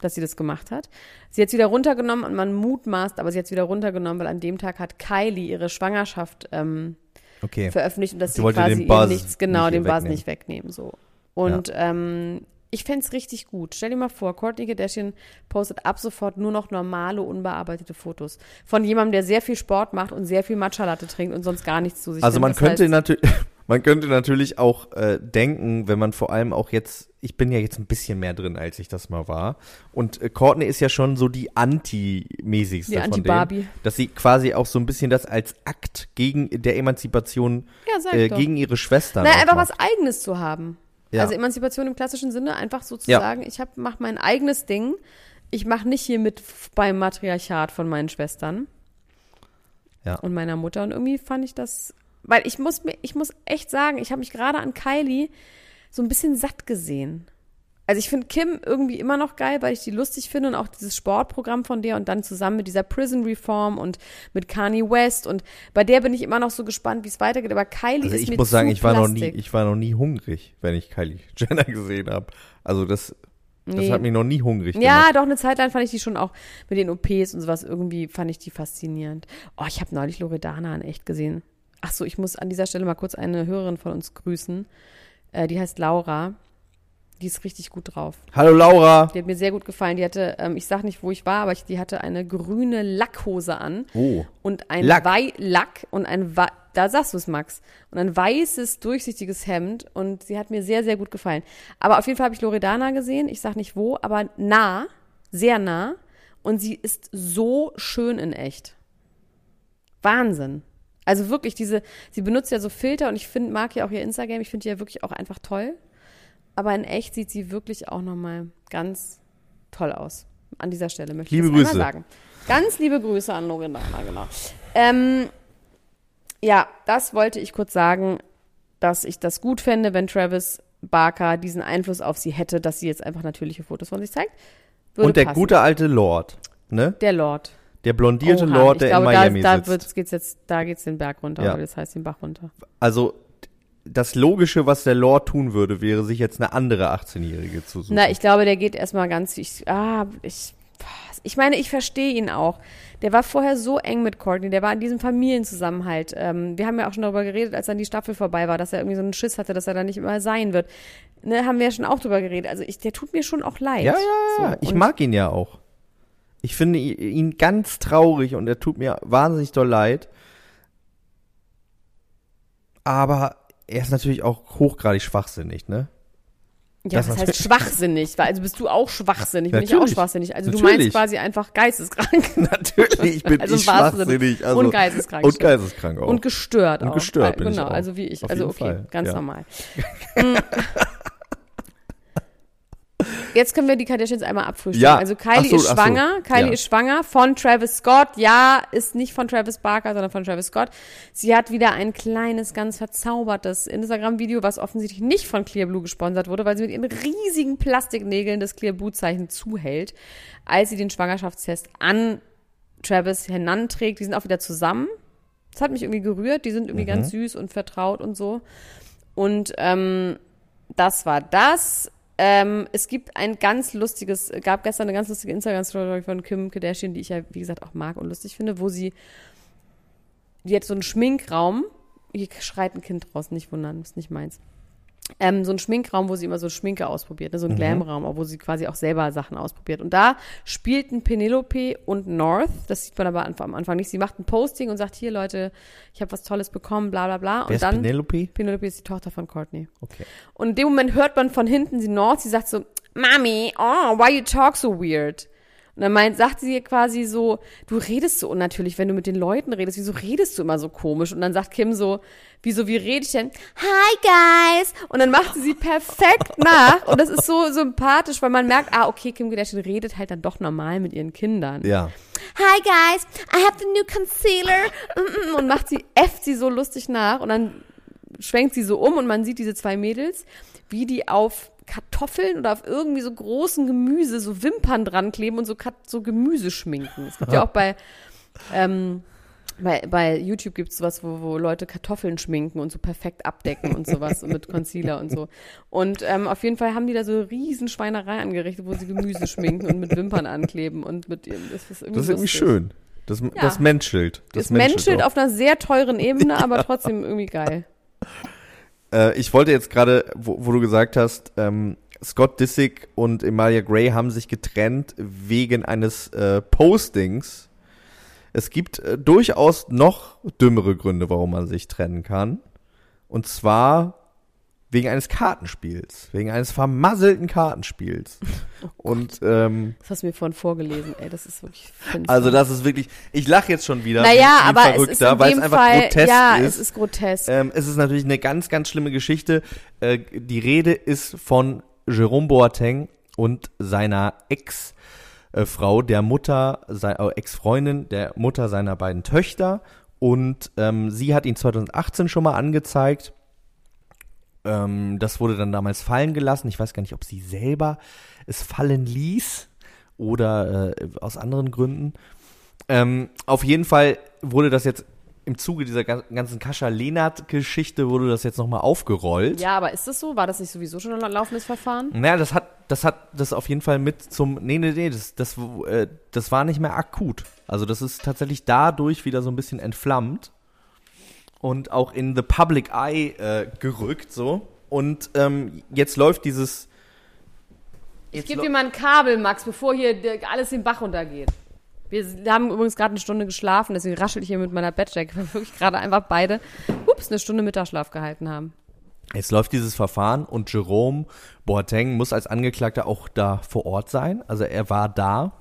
dass sie das gemacht hat. Sie hat es wieder runtergenommen und man mutmaßt, aber sie hat es wieder runtergenommen, weil an dem Tag hat Kylie ihre Schwangerschaft ähm, Okay. veröffentlicht und dass Sie sie, quasi ihr nichts, genau, nicht den Buzz nicht wegnehmen. So. Und ähm, ich fänd's richtig gut. Stell dir mal vor, Courtney Kardashian postet ab sofort nur noch normale, unbearbeitete Fotos. Von jemandem, der sehr viel Sport macht und sehr viel Matcha-Latte trinkt und sonst gar nichts zu sich Also nimmt. man Das könnte natürlich, man könnte natürlich auch äh, denken, wenn man vor allem auch jetzt, ich bin ja jetzt ein bisschen mehr drin, als ich das mal war. Und äh, Courtney ist ja schon so die anti-mäßigste Die von Anti-Barbie. denen, dass sie quasi auch so ein bisschen das als Akt gegen der Emanzipation Ja, äh, gegen ihre Schwestern. Naja, einfach macht. was Eigenes zu haben. Ja. Also Emanzipation im klassischen Sinne, einfach so zu Ja. ich hab, mach mein eigenes Ding. Ich mache nicht hier mit beim Matriarchat von meinen Schwestern Ja. und meiner Mutter. Und irgendwie fand ich das, Weil ich muss mir, ich muss echt sagen, ich habe mich gerade an Kylie so ein bisschen satt gesehen. Also ich finde Kim irgendwie immer noch geil, weil ich die lustig finde und auch dieses Sportprogramm von der und dann zusammen mit dieser Prison Reform und mit Kanye West und bei der bin ich immer noch so gespannt, wie es weitergeht. Aber Kylie Also ist ich mir muss sagen, ich war noch nie, Plastik. ich war noch nie hungrig, wenn ich Kylie *laughs* Jenner gesehen habe. Also das, das Nee. hat mich noch nie hungrig Ja, gemacht. doch, eine Zeit lang fand ich die schon auch mit den OPs und sowas irgendwie fand ich die faszinierend. Oh, ich habe neulich Loredana in echt gesehen. Ach so, ich muss an dieser Stelle mal kurz eine Hörerin von uns grüßen. Äh, die heißt Laura. Die ist richtig gut drauf. Hallo Laura. Die hat mir sehr gut gefallen. Die hatte, ähm, ich sag nicht, wo ich war, aber ich, die hatte eine grüne Lackhose an Oh. und ein Lack. Wei Lack und ein Wa da sagst du es, Max. Und ein weißes, durchsichtiges Hemd und sie hat mir sehr, sehr gut gefallen. Aber auf jeden Fall habe ich Loredana gesehen, ich sag nicht wo, aber nah, sehr nah und sie ist so schön in echt. Wahnsinn. Also wirklich diese, sie benutzt ja so Filter und ich finde, mag ja auch ihr Instagram, ich finde die ja wirklich auch einfach toll. Aber in echt sieht sie wirklich auch nochmal ganz toll aus. An dieser Stelle möchte Liebe ich das Grüße. einmal sagen. Ganz liebe Grüße an Loredana, genau. Ähm, ja, das wollte ich kurz sagen, dass ich das gut fände, wenn Travis Barker diesen Einfluss auf sie hätte, dass sie jetzt einfach natürliche Fotos von sich zeigt. Würde Und der passen. gute alte Lord, ne? Der Lord. Der blondierte Oha, Lord, der glaube, in Miami da, da sitzt. geht's jetzt, da geht's den Berg runter, Ja. oder das heißt den Bach runter. Also das Logische, was der Lord tun würde, wäre, sich jetzt eine andere 18-Jährige zu suchen. Na, ich glaube, der geht erstmal ganz, ich, ah, ich, ich meine, ich verstehe ihn auch. Der war vorher so eng mit Courtney, der war in diesem Familienzusammenhalt. Ähm, wir haben ja auch schon darüber geredet, als dann die Staffel vorbei war, dass er irgendwie so einen Schiss hatte, dass er da nicht immer sein wird. Ne, haben wir ja schon auch drüber geredet. Also ich, der tut mir schon auch leid. ja, ja, ja. So, ich mag ihn ja auch. Ich finde ihn ganz traurig und er tut mir wahnsinnig doll leid. Aber er ist natürlich auch hochgradig schwachsinnig, ne? Ja, Das das heißt natürlich- schwachsinnig, also bist du auch schwachsinnig, bin ich auch Natürlich. schwachsinnig. Also du Natürlich. meinst quasi einfach geisteskrank *laughs* Natürlich, ich bin *laughs* Also ich schwachsinnig. Also, und geisteskrank. Und geisteskrank auch. Und gestört Und auch. gestört Äh, bin ich Genau, auch. also wie ich. Auf also okay, Fall, ganz ja. normal. *laughs* Jetzt können wir die Kardashians einmal abfrühstücken. Ja. Also Kylie so, ist ach so. schwanger. Kylie Ja. ist schwanger von Travis Scott. Ja, ist nicht von Travis Barker, sondern von Travis Scott. Sie hat wieder ein kleines, ganz verzaubertes Instagram-Video, was offensichtlich nicht von Clear Blue gesponsert wurde, weil sie mit ihren riesigen Plastiknägeln das Clear Blue-Zeichen zuhält, als sie den Schwangerschaftstest an Travis heranträgt. Die sind auch wieder zusammen. Das hat mich irgendwie gerührt. Die sind irgendwie ganz süß und vertraut und so. Und ähm, das war das. Ähm, es gibt ein ganz lustiges, gab gestern eine ganz lustige Instagram-Story von Kim Kardashian, die ich ja, wie gesagt, auch mag und lustig finde, wo sie, die hat so einen Schminkraum, hier schreit ein Kind draußen, nicht wundern, ist nicht meins. Ähm, so einen Schminkraum, wo sie immer so Schminke ausprobiert, ne? so einen Glamraum, wo sie quasi auch selber Sachen ausprobiert. Und da spielten Penelope und North, das sieht man aber am Anfang nicht, sie macht ein Posting und sagt, hier Leute, ich habe was Tolles bekommen, bla bla bla. Wer und ist dann, Penelope? Penelope ist die Tochter von Courtney. Okay. Und in dem Moment hört man von hinten sie North, sie sagt so, Mami, oh, why you talk so weird? Und dann meint, sagt sie ihr quasi so, du redest so unnatürlich, wenn du mit den Leuten redest. Wieso redest du immer so komisch? Und dann sagt Kim so, wieso, wie rede ich denn? Hi, guys! Und dann macht sie sie perfekt nach. Und das ist so sympathisch, weil man merkt, ah, okay, Kim Kardashian redet halt dann doch normal mit ihren Kindern. Ja. Hi guys, I have the new concealer. Mm, mm, Und macht sie, äfft sie so lustig nach und dann schwenkt sie so um und man sieht diese zwei Mädels, wie die auf Kartoffeln oder auf irgendwie so großen Gemüse so Wimpern dran kleben und so, so Gemüse schminken. Es gibt ja *laughs* auch bei, ähm, bei, bei YouTube gibt es sowas, wo, wo Leute Kartoffeln schminken und so perfekt abdecken und sowas mit *laughs* Concealer und so. Und ähm, auf jeden Fall haben die da so riesen Schweinerei angerichtet, wo sie Gemüse schminken und mit Wimpern ankleben und mit das ist irgendwie, Das ist irgendwie schön. Das, das menschelt. Das Das menschelt auf einer sehr teuren Ebene, *laughs* aber trotzdem irgendwie geil. Äh, ich wollte jetzt gerade, wo, wo du gesagt hast, ähm, Scott Disick und Emalia Gray haben sich getrennt wegen eines äh, Postings. Es gibt äh, durchaus noch dümmere Gründe, warum man sich trennen kann. Und zwar wegen eines Kartenspiels, wegen eines vermasselten Kartenspiels. *laughs* und ähm, Das hast du mir vorhin vorgelesen, ey, das ist wirklich also das ist wirklich, ich lache jetzt schon wieder. naja, aber es ist in weil dem es einfach Fall, grotesk ja, ist. es ist grotesk. Ähm, es ist natürlich eine ganz, ganz schlimme Geschichte. Äh, die Rede ist von Jerome Boateng und seiner Ex-Frau, der Mutter, äh, Ex-Freundin, der Mutter seiner beiden Töchter und ähm, sie hat ihn 2018 schon mal angezeigt. Ähm, das wurde dann damals fallen gelassen. Ich weiß gar nicht, ob sie selber es fallen ließ oder äh, aus anderen Gründen. Ähm, auf jeden Fall wurde das jetzt im Zuge dieser ga- ganzen Kascha-Lenart-Geschichte wurde das jetzt nochmal aufgerollt. Ja, aber ist das so? War das nicht sowieso schon ein laufendes Verfahren? Naja, das hat, das hat das auf jeden Fall mit zum, nee, nee, nee, das, das, äh, das war nicht mehr akut. Also das ist tatsächlich dadurch wieder so ein bisschen entflammt und auch in the public eye äh, gerückt so. Und ähm, jetzt läuft dieses. Ich Jetzt gebe lo- dir mal ein Kabel, Max, bevor hier alles den Bach runtergeht. Wir haben übrigens gerade eine Stunde geschlafen, deswegen raschel ich hier mit meiner Bettjacke, *laughs* weil wir wirklich gerade einfach beide, ups, eine Stunde Mittagsschlaf gehalten haben. Jetzt läuft dieses Verfahren und Jerome Boateng muss als Angeklagter auch da vor Ort sein. Also er war da.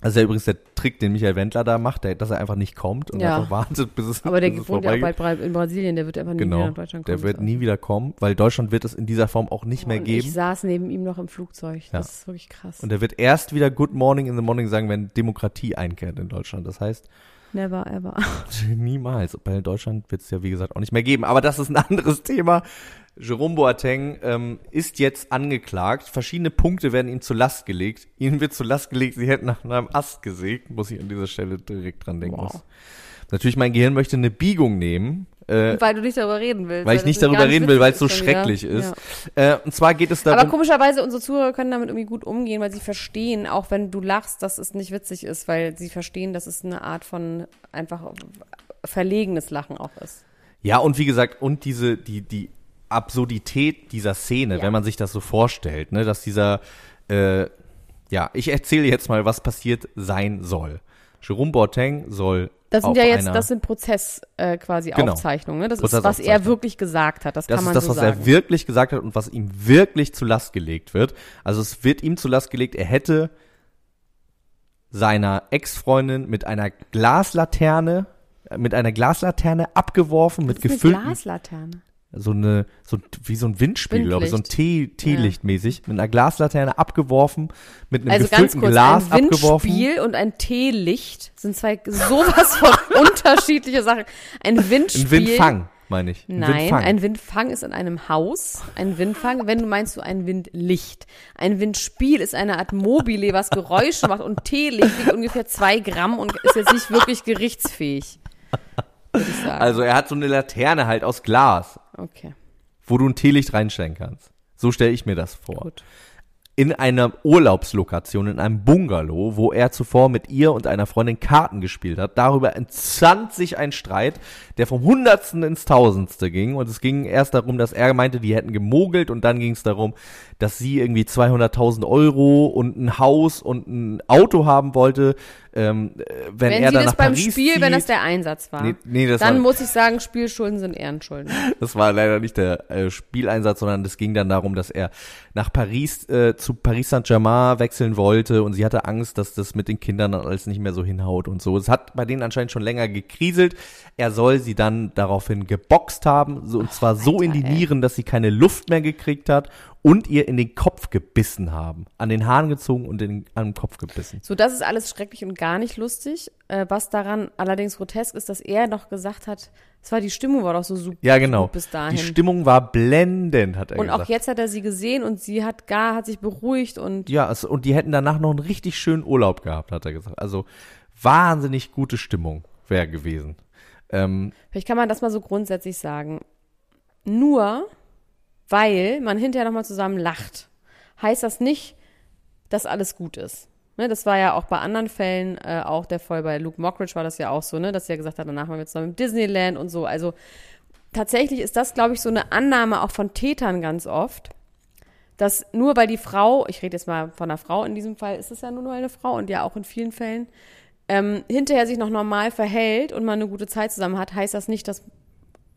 Also ja übrigens der Trick, den Michael Wendler da macht, der, dass er einfach nicht kommt und Ja. einfach wartet, bis es Aber der bis wohnt ja auch bald in Brasilien, der wird einfach nie wieder Genau, nach Deutschland kommen. der wird nie wieder kommen, weil Deutschland wird es in dieser Form auch nicht mehr Und geben. Ich saß neben ihm noch im Flugzeug. Ja. Das ist wirklich krass. Und er wird erst wieder Good Morning in the Morning sagen, wenn Demokratie einkehrt in Deutschland. Das heißt, Never ever. *laughs* niemals. Bei Deutschland wird es ja, wie gesagt, auch nicht mehr geben. Aber das ist ein *laughs* anderes Thema. Jerome Boateng ähm, ist jetzt angeklagt. Verschiedene Punkte werden ihm zur Last gelegt. Ihnen wird zur Last gelegt, sie hätten nach einem Ast gesägt. Muss ich an dieser Stelle direkt dran denken. Wow. Natürlich, mein Gehirn möchte eine Biegung nehmen. Äh, Weil du nicht darüber reden willst. weil ich nicht darüber reden will, weil es so wieder. schrecklich ist. Ja. Äh, und zwar geht es Aber darum. komischerweise, unsere Zuhörer können damit irgendwie gut umgehen, weil sie verstehen, auch wenn du lachst, dass es nicht witzig ist, weil sie verstehen, dass es eine Art von einfach verlegenes Lachen auch ist. Ja, und wie gesagt, und diese, die, die Absurdität dieser Szene, Ja. wenn man sich das so vorstellt, ne, dass dieser, äh, ja, ich erzähle jetzt mal, was passiert sein soll. Jerome Boateng soll Das sind auf ja jetzt, das sind Prozess äh, quasi Genau. Aufzeichnungen. Ne? Das ist, was er wirklich gesagt hat. Das, das kann ist man das, so was sagen. er wirklich gesagt hat und was ihm wirklich zu Last gelegt wird. Also es wird ihm zu Last gelegt, er hätte seiner Ex-Freundin mit einer Glaslaterne, mit einer Glaslaterne abgeworfen, mit ist eine gefüllten Glaslaterne. So eine, so wie so ein Windspiel, glaube ich, so ein. Tee, Teelicht mäßig, mit einer Glaslaterne abgeworfen, mit einem Also ganz gefüllten kurz, Glas ein abgeworfen. Windspiel und ein Teelicht sind zwei sowas von *laughs* unterschiedliche Sachen. Ein Windspiel. Ein Windfang, meine ich. Ein Nein, Windfang. ein Windfang ist in einem Haus. Ein Windfang, wenn du meinst du ein Windlicht. Ein Windspiel ist eine Art Mobile, was Geräusche macht und Teelicht wiegt ungefähr zwei Gramm und ist jetzt nicht wirklich gerichtsfähig. Würde ich sagen. also er hat so eine Laterne halt aus Glas, okay, wo du ein Teelicht reinstellen kannst. So stelle ich mir das vor. gut. In einer Urlaubslokation, in einem Bungalow, wo er zuvor mit ihr und einer Freundin Karten gespielt hat. Darüber entzand sich ein Streit, der vom Hundertsten ins Tausendste ging. Und es ging erst darum, dass er meinte, die hätten gemogelt und dann ging es darum, dass sie irgendwie 200.000 Euro und ein Haus und ein Auto haben wollte, ähm, äh, wenn, Wenn er sie dann das nach beim Paris Spiel, zieht. wenn das der Einsatz war, Nee, nee, das dann war- muss ich sagen, Spielschulden sind Ehrenschulden. das war leider nicht der äh, Spieleinsatz, sondern es ging dann darum, dass er nach Paris äh, zu Paris Saint-Germain wechseln wollte und sie hatte Angst, dass das mit den Kindern dann alles nicht mehr so hinhaut und so. Es hat bei denen anscheinend schon länger gekriselt. Er soll sie dann daraufhin geboxt haben, so, und zwar so in die Alter, ey. Nieren, dass sie keine Luft mehr gekriegt hat und ihr in den Kopf gebissen haben. An den Haaren gezogen und in den, an den Kopf gebissen. So, das ist alles schrecklich und gar nicht lustig. Äh, was daran allerdings grotesk ist, dass er noch gesagt hat, es war die Stimmung war doch so super Ja, genau. bis dahin. Die Stimmung war blendend, hat er und gesagt. auch jetzt hat er sie gesehen und sie hat gar, hat sich beruhigt und Ja, es, und die hätten danach noch einen richtig schönen Urlaub gehabt, hat er gesagt. Also wahnsinnig gute Stimmung wäre gewesen. Ähm, vielleicht kann man das mal so grundsätzlich sagen. Nur weil man hinterher nochmal zusammen lacht, heißt das nicht, dass alles gut ist. Ne, das war ja auch bei anderen Fällen äh, auch der Fall. Bei Luke Mockridge war das ja auch so, ne, dass er gesagt hat, danach machen wir zusammen im Disneyland und so. Also tatsächlich ist das, glaube ich, so eine Annahme auch von Tätern ganz oft, dass nur weil die Frau, ich rede jetzt mal von einer Frau, in diesem Fall ist es ja nur eine Frau und ja auch in vielen Fällen, ähm, hinterher sich noch normal verhält und man eine gute Zeit zusammen hat, heißt das nicht, dass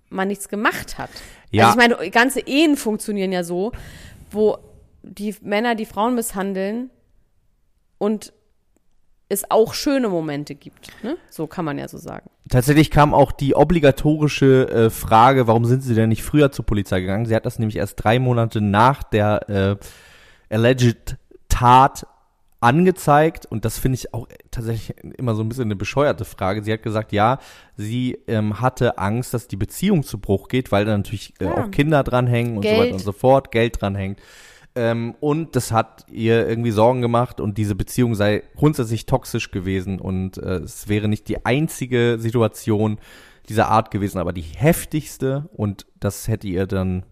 man nichts gemacht hat. Ja. Also ich meine, ganze Ehen funktionieren ja so, wo die Männer die Frauen misshandeln und es auch schöne Momente gibt. Ne? So kann man ja so sagen. tatsächlich kam auch die obligatorische äh, Frage, warum sind sie denn nicht früher zur Polizei gegangen? Sie hat das nämlich erst drei Monate nach der äh, alleged Tat angezeigt und das finde ich auch tatsächlich immer so ein bisschen eine bescheuerte Frage. Sie hat gesagt, ja, sie ähm, hatte Angst, dass die Beziehung zu Bruch geht, weil da natürlich äh, Ja. auch Kinder dranhängen und so Geld. weiter und so fort, Geld dranhängt. Ähm, und das hat ihr irgendwie Sorgen gemacht und diese Beziehung sei grundsätzlich toxisch gewesen und äh, es wäre nicht die einzige Situation dieser Art gewesen, aber die heftigste und das hätte ihr dann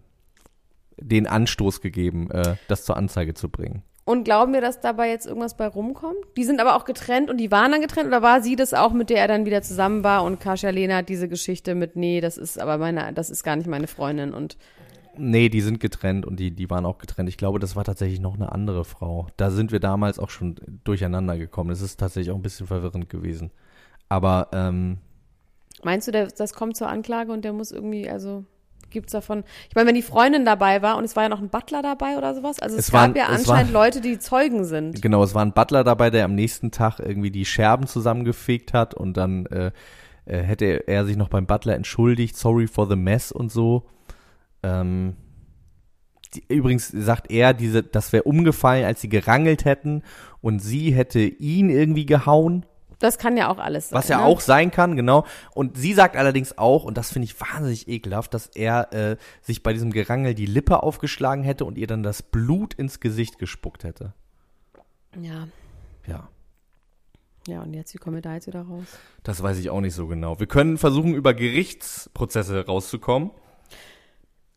den Anstoß gegeben, äh, das zur Anzeige zu bringen. Und glauben wir, dass dabei jetzt irgendwas bei rumkommt? Die sind aber auch getrennt und die waren dann getrennt oder war sie das auch, mit der er dann wieder zusammen war und Kasia Lena hat diese Geschichte mit, nee, das ist aber meine, das ist gar nicht meine Freundin und Nee, die sind getrennt und die, die waren auch getrennt. Ich glaube, das war tatsächlich noch eine andere Frau. Da sind wir damals auch schon durcheinander gekommen. Es ist tatsächlich auch ein bisschen verwirrend gewesen. Aber ähm, meinst du, der, das kommt zur Anklage und der muss irgendwie, also gibt's davon, ich meine, wenn die Freundin dabei war und es war ja noch ein Butler dabei oder sowas, also es, Es gab waren- ja es anscheinend war- Leute, die Zeugen sind. genau, es war ein Butler dabei, der am nächsten Tag irgendwie die Scherben zusammengefegt hat und dann äh, äh, hätte er sich noch beim Butler entschuldigt, sorry for the mess und so. Ähm, die, übrigens sagt er, diese, das wäre umgefallen, als sie gerangelt hätten und sie hätte ihn irgendwie gehauen. Das kann ja auch alles sein. Was ja ne? auch sein kann, genau. Und sie sagt allerdings auch, und das finde ich wahnsinnig ekelhaft, dass er äh, sich bei diesem Gerangel die Lippe aufgeschlagen hätte und ihr dann das Blut ins Gesicht gespuckt hätte. Ja, Ja, ja, und jetzt, wie kommen wir da jetzt wieder raus? das weiß ich auch nicht so genau. Wir können versuchen, über Gerichtsprozesse rauszukommen.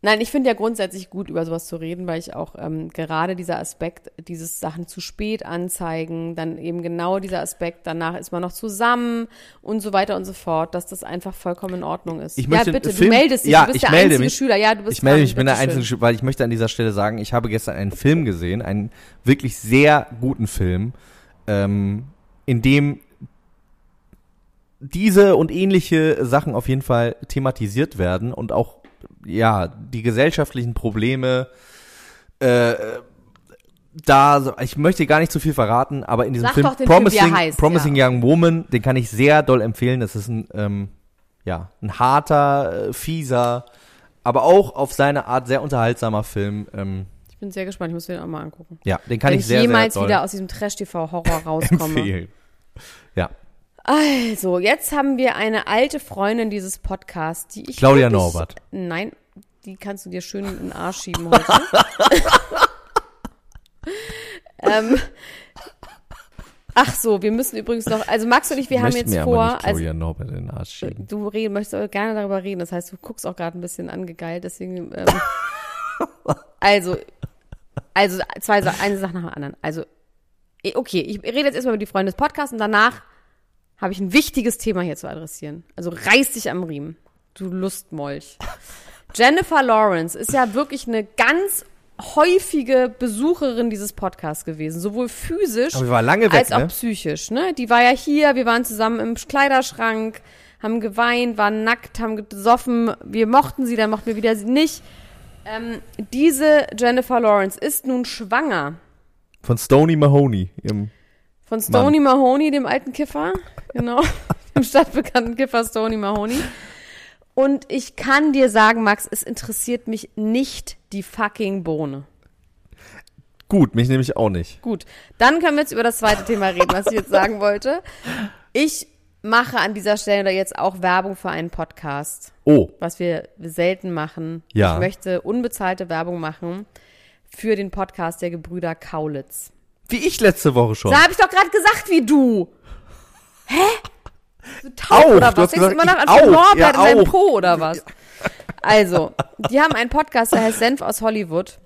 Nein, ich finde ja grundsätzlich gut, über sowas zu reden, weil ich auch ähm, gerade dieser Aspekt, dieses Sachen zu spät anzeigen, dann eben genau dieser Aspekt, danach ist man noch zusammen und so weiter und so fort, dass das einfach vollkommen in Ordnung ist. Ich möchte ja, bitte, Film- du meldest dich, Ja, du bist ich der melde einzige mich. Schüler. Ja, du bist Ich melde dran, mich, ich bin der einzige, Schü- weil ich möchte an dieser Stelle sagen, ich habe gestern einen Film gesehen, einen wirklich sehr guten Film, ähm, in dem diese und ähnliche Sachen auf jeden Fall thematisiert werden und auch ja die gesellschaftlichen Probleme äh, da ich möchte gar nicht zu viel verraten, aber in diesem Sag Film den Film, Promising, heißt, Promising ja. Young Woman, den kann ich sehr doll empfehlen. Das ist ein ähm, ja ein harter, äh, fieser, aber auch auf seine Art sehr unterhaltsamer Film. Ähm, Ich bin sehr gespannt, ich muss den auch mal angucken. ja, den kann Wenn ich ich sehr jemals sehr doll wieder aus diesem Trash-TV-Horror rauskomme. *laughs* empfehlen. Also, jetzt haben wir eine alte Freundin dieses Podcasts, die ich. Claudia wirklich- Norbert. Nein, die kannst du dir schön in den Arsch schieben heute. *laughs* ähm, ach so, wir müssen übrigens noch. Also, Max und ich, wir haben Möchte jetzt mir aber vor. nicht Also, Claudia Norbert in den Arsch schieben. du reden, möchtest aber gerne darüber reden. Das heißt, du guckst auch gerade ein bisschen angegeilt. Deswegen. Ähm, *laughs* also, also zwei eine Sache nach der anderen. Also, eh, okay, ich rede jetzt erstmal über die Freunde des Podcasts und danach habe ich ein wichtiges Thema hier zu adressieren. Also reiß dich am Riemen, du Lustmolch. *laughs* Jennifer Lawrence ist ja wirklich eine ganz häufige Besucherin dieses Podcasts gewesen, sowohl physisch weg, als auch ne? psychisch. Ne? Die war ja hier, wir waren zusammen im Kleiderschrank, haben geweint, waren nackt, haben gesoffen. Wir mochten sie, dann mochten wir wieder sie nicht. Ähm, diese Jennifer Lawrence ist nun schwanger Von Stony Mahoney. Ihrem, von Stony Mahoney, dem alten Kiffer. Genau. *laughs* dem stadtbekannten Kiffer Stony Mahoney. Und ich kann dir sagen, Max, es interessiert mich nicht die fucking Bohne. gut, mich nehme ich auch nicht. Gut, dann können wir jetzt über das zweite Thema reden, was ich jetzt sagen wollte. Ich mache an dieser Stelle jetzt auch Werbung für einen Podcast, Oh, was wir selten machen. Ja. Ich möchte unbezahlte Werbung machen für den Podcast der Gebrüder Kaulitz. Wie ich letzte Woche schon. Da habe ich doch gerade gesagt, wie du. Hä? Du taub Auch, oder was? hast du gesagt, immer noch an. Norbert Ja, in seinem auch. Po oder was? Also, die haben einen Podcast, der heißt Senf aus Hollywood.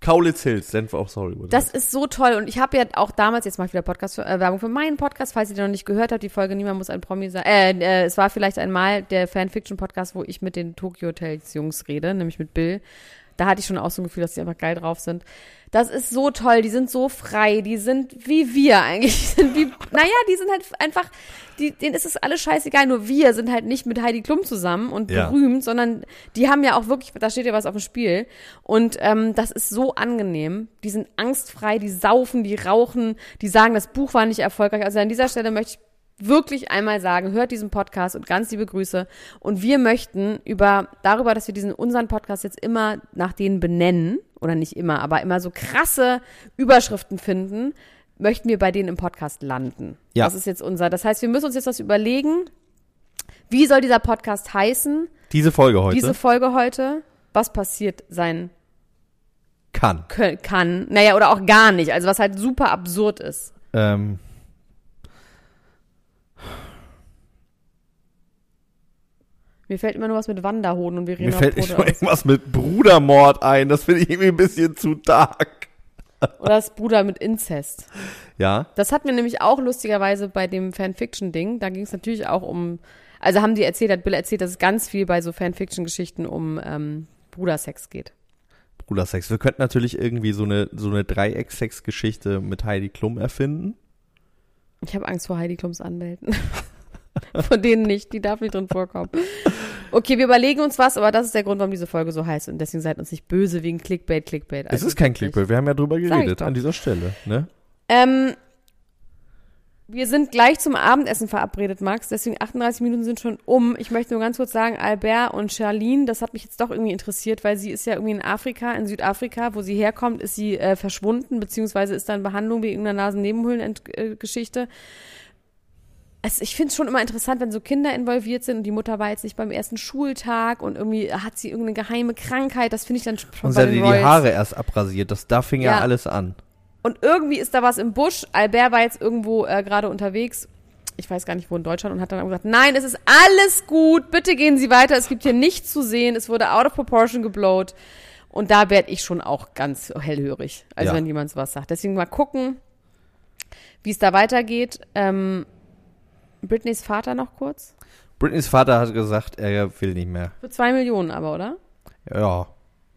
Kaulitz Hills, Senf aus Hollywood. Das ist so toll und ich habe ja auch damals, jetzt mache ich wieder Podcast für, äh, Werbung für meinen Podcast, falls ihr den noch nicht gehört habt, die Folge Niemand muss ein Promi sein. Äh, äh, es war vielleicht einmal der Fanfiction-Podcast, wo ich mit den Tokyo Hotels Jungs rede, nämlich mit Bill. Da hatte ich schon auch so ein Gefühl, dass die einfach geil drauf sind. Das ist so toll, die sind so frei, die sind wie wir eigentlich. Die sind wie, *laughs* naja, die sind halt einfach, die, denen ist es alles scheißegal, nur wir sind halt nicht mit Heidi Klum zusammen und Ja. berühmt, sondern die haben ja auch wirklich, da steht ja was auf dem Spiel. Und ähm, das ist so angenehm. Die sind angstfrei, die saufen, die rauchen, die sagen, das Buch war nicht erfolgreich. Also an dieser Stelle möchte ich wirklich einmal sagen, hört diesen Podcast und ganz liebe Grüße. Und wir möchten über, darüber, dass wir diesen, unseren Podcast jetzt immer nach denen benennen, oder nicht immer, aber immer so krasse Überschriften finden, möchten wir bei denen im Podcast landen. Ja. Das ist jetzt unser. Das heißt, wir müssen uns jetzt was überlegen. Wie soll dieser Podcast heißen? Diese Folge heute Diese Folge heute? Was passiert sein kann. kann? Naja, oder auch gar nicht. Also was halt super absurd ist. Ähm, Mir fällt immer nur was mit Wanderhoden und wir reden mir fällt nicht aus. irgendwas mit Brudermord ein. Das finde ich irgendwie ein bisschen zu dark. *laughs* Oder das Bruder mit Inzest. Ja. Das hatten wir nämlich auch lustigerweise bei dem Fanfiction-Ding. Da ging es natürlich auch um, also haben die erzählt, hat Bill erzählt, dass es ganz viel bei so Fanfiction-Geschichten um ähm, Brudersex geht. Brudersex. Wir könnten natürlich irgendwie so eine, so eine Dreiecksex-Geschichte mit Heidi Klum erfinden. Ich habe Angst vor Heidi Klums Anwälten. *laughs* *laughs* Von denen nicht, die darf nicht drin vorkommen. Okay, wir überlegen uns was, aber das ist der Grund, warum diese Folge so heißt. Und deswegen seid uns nicht böse wegen Clickbait, Clickbait. es Also ist kein. Clickbait, wir haben ja drüber geredet an dieser Stelle. Ne? Ähm, wir sind gleich zum Abendessen verabredet, Max. Deswegen 38 Minuten sind schon um. Ich möchte nur ganz kurz sagen, Albert und Charlene, das hat mich jetzt doch irgendwie interessiert, weil sie ist ja irgendwie in Afrika, in Südafrika, wo sie herkommt, ist sie äh, verschwunden, beziehungsweise ist da in Behandlung wegen irgendeiner Nasennebenhöhlengeschichte. Es, ich finde es schon immer interessant, wenn so Kinder involviert sind und die Mutter war jetzt nicht beim ersten Schultag und irgendwie hat sie irgendeine geheime Krankheit. Das finde ich dann schon Und sie hat die Haare erst abrasiert. Das, da fing ja, Ja. alles an. und irgendwie ist da was im Busch. Albert war jetzt irgendwo äh, gerade unterwegs. Ich weiß gar nicht, wo in Deutschland und hat dann gesagt, nein, es ist alles gut, bitte gehen Sie weiter, es gibt hier nichts zu sehen, es wurde out of proportion geblowt. Und da werde ich schon auch ganz hellhörig, also Ja. wenn jemand sowas sagt. Deswegen mal gucken, wie es da weitergeht. Ähm, Britneys Vater noch kurz. Britneys Vater hat gesagt, er will nicht mehr. Für zwei Millionen aber, oder? Ja,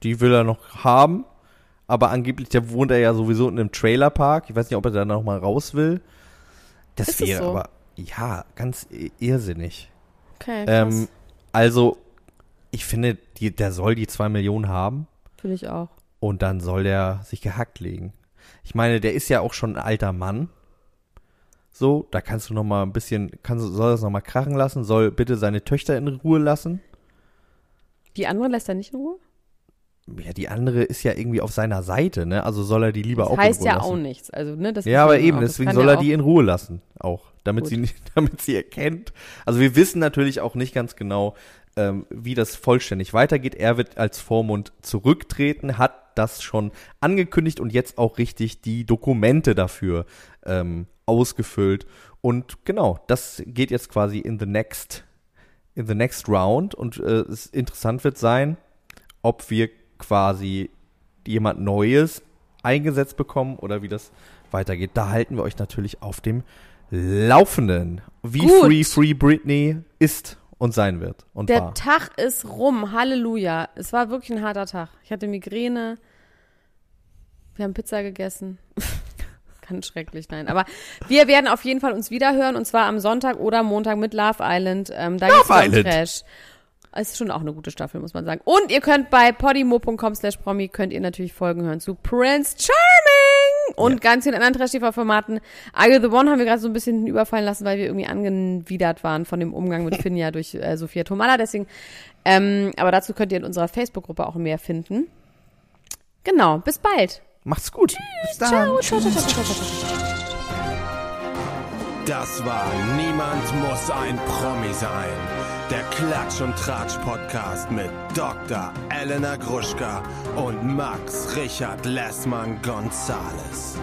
die will er noch haben. Aber angeblich, der wohnt er ja sowieso in einem Trailerpark. Ich weiß nicht, ob er da noch mal raus will. Das wäre so? aber, ja, ganz irrsinnig. Okay, krass. Ähm, also, ich finde, die, der soll die zwei Millionen haben. Finde ich auch. Und dann soll der sich gehackt legen. Ich meine, der ist ja auch schon ein alter Mann. So, da kannst du noch mal ein bisschen, kannst, du- soll das noch mal krachen lassen, soll bitte seine Töchter in Ruhe lassen. Die andere lässt er nicht in Ruhe? Ja, die andere ist ja irgendwie auf seiner Seite, ne? Also soll er die lieber Das auch heißt in Ruhe ja lassen. auch nichts. Also, ne, das Ja, aber eben, auch. Deswegen soll ja er die in Ruhe lassen, auch, damit Gut. sie *laughs* damit sie erkennt. Also wir wissen natürlich auch nicht ganz genau, ähm, wie das vollständig weitergeht. Er wird als Vormund zurücktreten, hat das schon angekündigt und jetzt auch richtig die Dokumente dafür ähm, ausgefüllt. Und genau, das geht jetzt quasi in the next, in the next round. Und äh, es interessant wird sein, ob wir quasi jemand Neues eingesetzt bekommen oder wie das weitergeht. Da halten wir euch natürlich auf dem Laufenden, wie Gut. Free Free Britney ist und sein wird und Der war. Tag ist rum. Halleluja. Es war wirklich ein harter Tag. Ich hatte Migräne. Wir haben Pizza gegessen. *laughs* Ganz schrecklich, nein. Aber wir werden auf jeden Fall uns wiederhören und zwar am Sonntag oder Montag mit Love Island. Ähm, da um Island. Trash. Es ist schon auch eine gute Staffel, muss man sagen. Und ihr könnt bei podimo.com slash promi könnt ihr natürlich Folgen hören zu Prince Charming und ganz vielen anderen Trash-TV-Formaten. Are You The One haben wir gerade so ein bisschen überfallen lassen, weil wir irgendwie angewidert waren von dem Umgang mit *laughs* Finja durch äh, Sophia Tomala. Deswegen, ähm, aber dazu könnt ihr in unserer Facebook-Gruppe auch mehr finden. Genau, bis bald. Macht's gut. Bis dann. Ciao, ciao, ciao, ciao, ciao, ciao. Das war Niemand muss ein Promi sein. Der Klatsch und Tratsch Podcast mit Dr. Elena Gruschka und Max Richard Lessmann Gonzales.